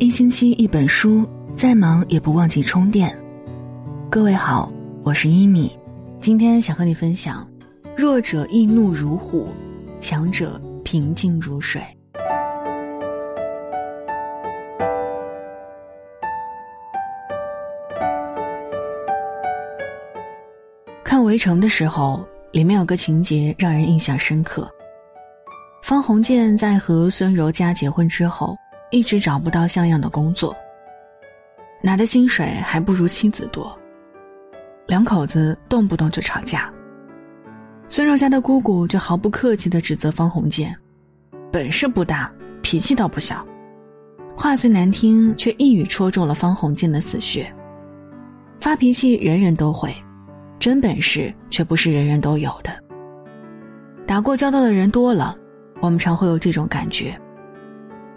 一星期一本书，再忙也不忘记充电。各位好，我是一米，今天想和你分享：弱者易怒如虎，强者平静如水。看《围城》的时候，里面有个情节让人印象深刻。方鸿渐在和孙柔嘉结婚之后。一直找不到像样的工作，拿的薪水还不如妻子多。两口子动不动就吵架。孙柔家的姑姑就毫不客气的指责方鸿渐，本事不大，脾气倒不小。话虽难听，却一语戳中了方鸿渐的死穴。发脾气人人都会，真本事却不是人人都有的。打过交道的人多了，我们常会有这种感觉。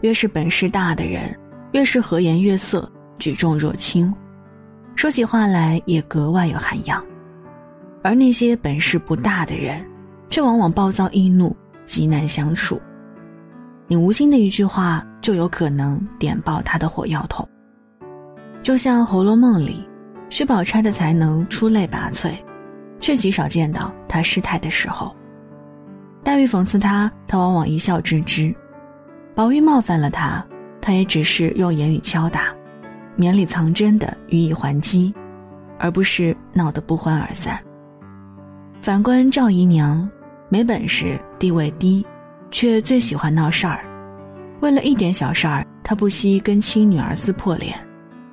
越是本事大的人，越是和颜悦色、举重若轻，说起话来也格外有涵养；而那些本事不大的人，却往往暴躁易怒、极难相处。你无心的一句话，就有可能点爆他的火药桶。就像《红楼梦》里，薛宝钗的才能出类拔萃，却极少见到她失态的时候。黛玉讽刺他，他往往一笑置之。宝玉冒犯了他，他也只是用言语敲打，绵里藏针的予以还击，而不是闹得不欢而散。反观赵姨娘，没本事，地位低，却最喜欢闹事儿。为了一点小事儿，她不惜跟亲女儿撕破脸，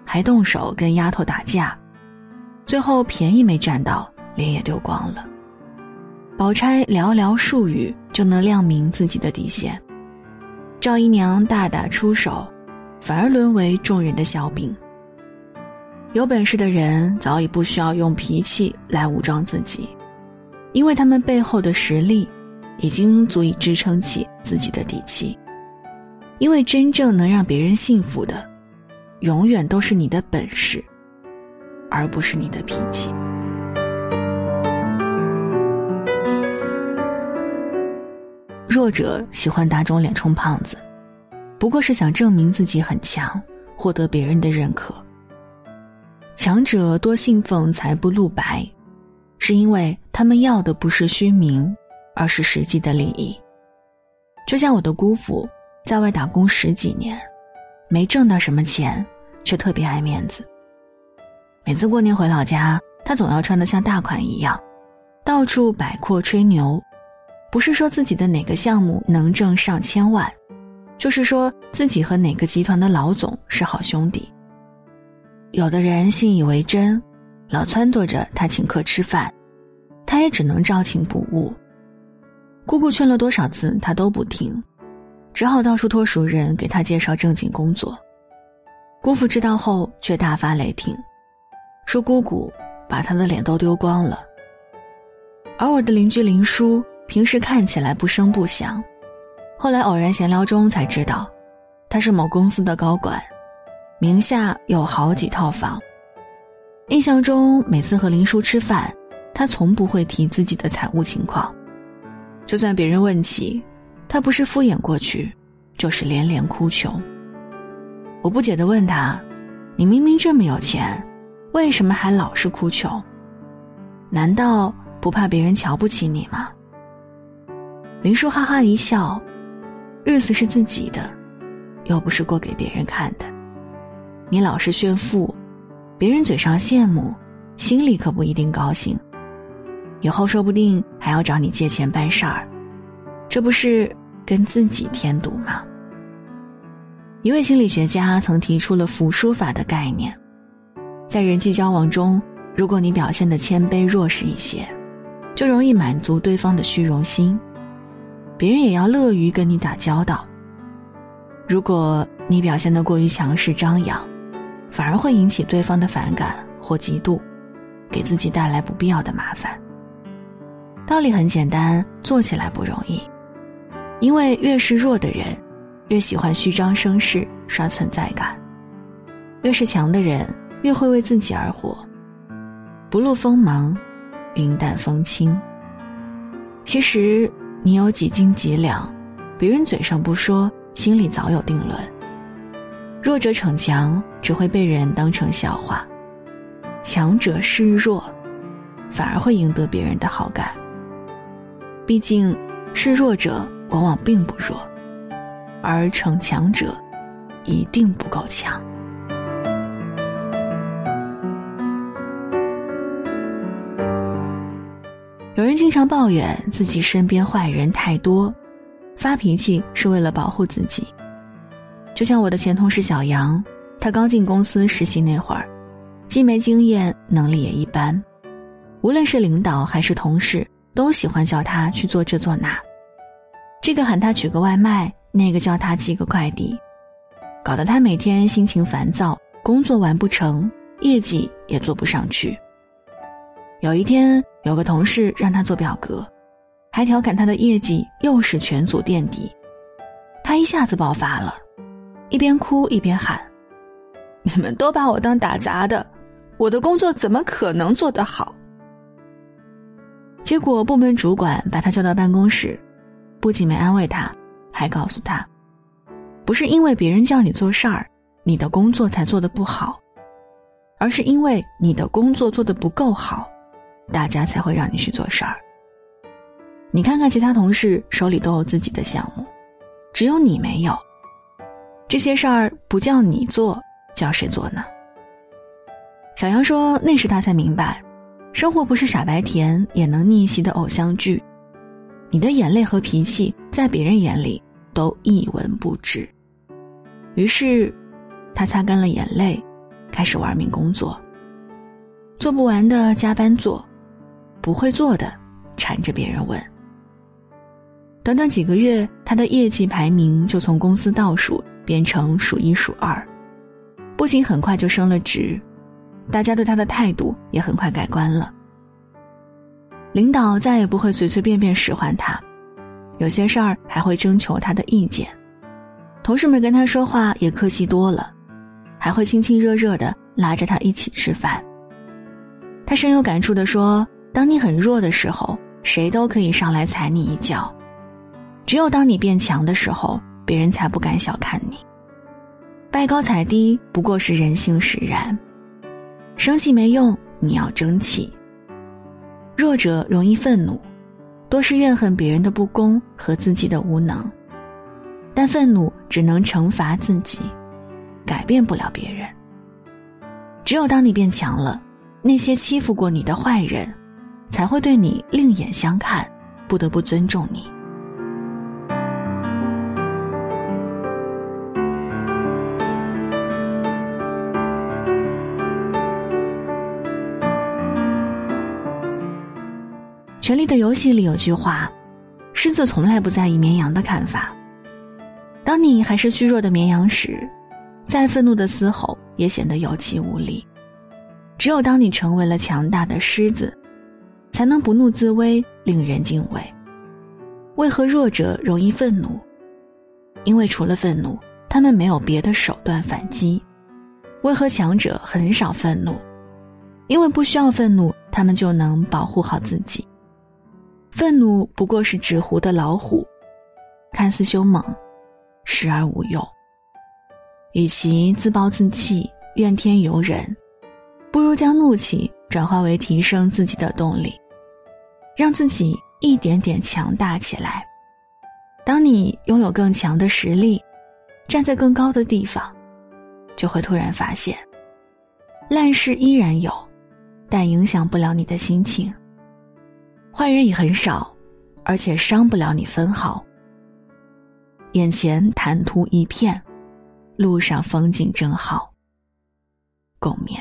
还动手跟丫头打架，最后便宜没占到，脸也丢光了。宝钗寥寥数语就能亮明自己的底线。赵姨娘大打出手，反而沦为众人的笑柄。有本事的人早已不需要用脾气来武装自己，因为他们背后的实力已经足以支撑起自己的底气。因为真正能让别人信服的，永远都是你的本事，而不是你的脾气。弱者喜欢打肿脸充胖子，不过是想证明自己很强，获得别人的认可。强者多信奉财不露白，是因为他们要的不是虚名，而是实际的利益。就像我的姑父，在外打工十几年，没挣到什么钱，却特别爱面子。每次过年回老家，他总要穿得像大款一样，到处摆阔吹牛。不是说自己的哪个项目能挣上千万，就是说自己和哪个集团的老总是好兄弟。有的人信以为真，老撺掇着他请客吃饭，他也只能照请不误。姑姑劝了多少次，他都不听，只好到处托熟人给他介绍正经工作。姑父知道后却大发雷霆，说姑姑把他的脸都丢光了。而我的邻居林叔。平时看起来不声不响，后来偶然闲聊中才知道，他是某公司的高管，名下有好几套房。印象中，每次和林叔吃饭，他从不会提自己的财务情况，就算别人问起，他不是敷衍过去，就是连连哭穷。我不解地问他：“你明明这么有钱，为什么还老是哭穷？难道不怕别人瞧不起你吗？”林叔哈哈一笑：“日子是自己的，又不是过给别人看的。你老是炫富，别人嘴上羡慕，心里可不一定高兴。以后说不定还要找你借钱办事儿，这不是跟自己添堵吗？”一位心理学家曾提出了“服输法”的概念，在人际交往中，如果你表现的谦卑弱势一些，就容易满足对方的虚荣心。别人也要乐于跟你打交道。如果你表现的过于强势张扬，反而会引起对方的反感或嫉妒，给自己带来不必要的麻烦。道理很简单，做起来不容易，因为越是弱的人，越喜欢虚张声势刷存在感；越是强的人，越会为自己而活，不露锋芒，云淡风轻。其实。你有几斤几两，别人嘴上不说，心里早有定论。弱者逞强只会被人当成笑话，强者示弱，反而会赢得别人的好感。毕竟，示弱者往往并不弱，而逞强者一定不够强。有人经常抱怨自己身边坏人太多，发脾气是为了保护自己。就像我的前同事小杨，他刚进公司实习那会儿，既没经验，能力也一般，无论是领导还是同事，都喜欢叫他去做这做那，这个喊他取个外卖，那个叫他寄个快递，搞得他每天心情烦躁，工作完不成，业绩也做不上去。有一天，有个同事让他做表格，还调侃他的业绩又是全组垫底，他一下子爆发了，一边哭一边喊：“你们都把我当打杂的，我的工作怎么可能做得好？”结果部门主管把他叫到办公室，不仅没安慰他，还告诉他：“不是因为别人叫你做事儿，你的工作才做得不好，而是因为你的工作做得不够好。”大家才会让你去做事儿。你看看其他同事手里都有自己的项目，只有你没有。这些事儿不叫你做，叫谁做呢？小杨说：“那时他才明白，生活不是傻白甜也能逆袭的偶像剧。你的眼泪和脾气，在别人眼里都一文不值。”于是，他擦干了眼泪，开始玩命工作。做不完的加班做。不会做的，缠着别人问。短短几个月，他的业绩排名就从公司倒数变成数一数二，不仅很快就升了职，大家对他的态度也很快改观了。领导再也不会随随便便使唤他，有些事儿还会征求他的意见。同事们跟他说话也客气多了，还会亲亲热热的拉着他一起吃饭。他深有感触的说。当你很弱的时候，谁都可以上来踩你一脚；只有当你变强的时候，别人才不敢小看你。拜高踩低不过是人性使然，生气没用，你要争气。弱者容易愤怒，多是怨恨别人的不公和自己的无能，但愤怒只能惩罚自己，改变不了别人。只有当你变强了，那些欺负过你的坏人。才会对你另眼相看，不得不尊重你。《权力的游戏》里有句话：“狮子从来不在意绵羊的看法。”当你还是虚弱的绵羊时，再愤怒的嘶吼也显得有气无力。只有当你成为了强大的狮子。才能不怒自威，令人敬畏。为何弱者容易愤怒？因为除了愤怒，他们没有别的手段反击。为何强者很少愤怒？因为不需要愤怒，他们就能保护好自己。愤怒不过是纸糊的老虎，看似凶猛，时而无用。与其自暴自弃、怨天尤人，不如将怒气。转化为提升自己的动力，让自己一点点强大起来。当你拥有更强的实力，站在更高的地方，就会突然发现，烂事依然有，但影响不了你的心情。坏人也很少，而且伤不了你分毫。眼前坦途一片，路上风景正好。共勉。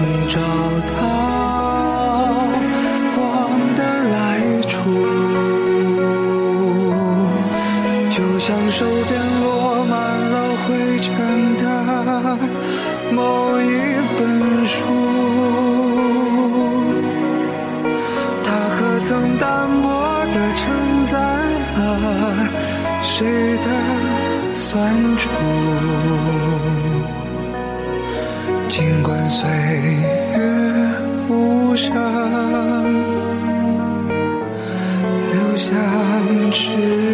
你找到光的来处，就像手边落满了灰尘的某一本书。它可曾单薄地承载了谁的酸楚？尽管岁月无声，留下痴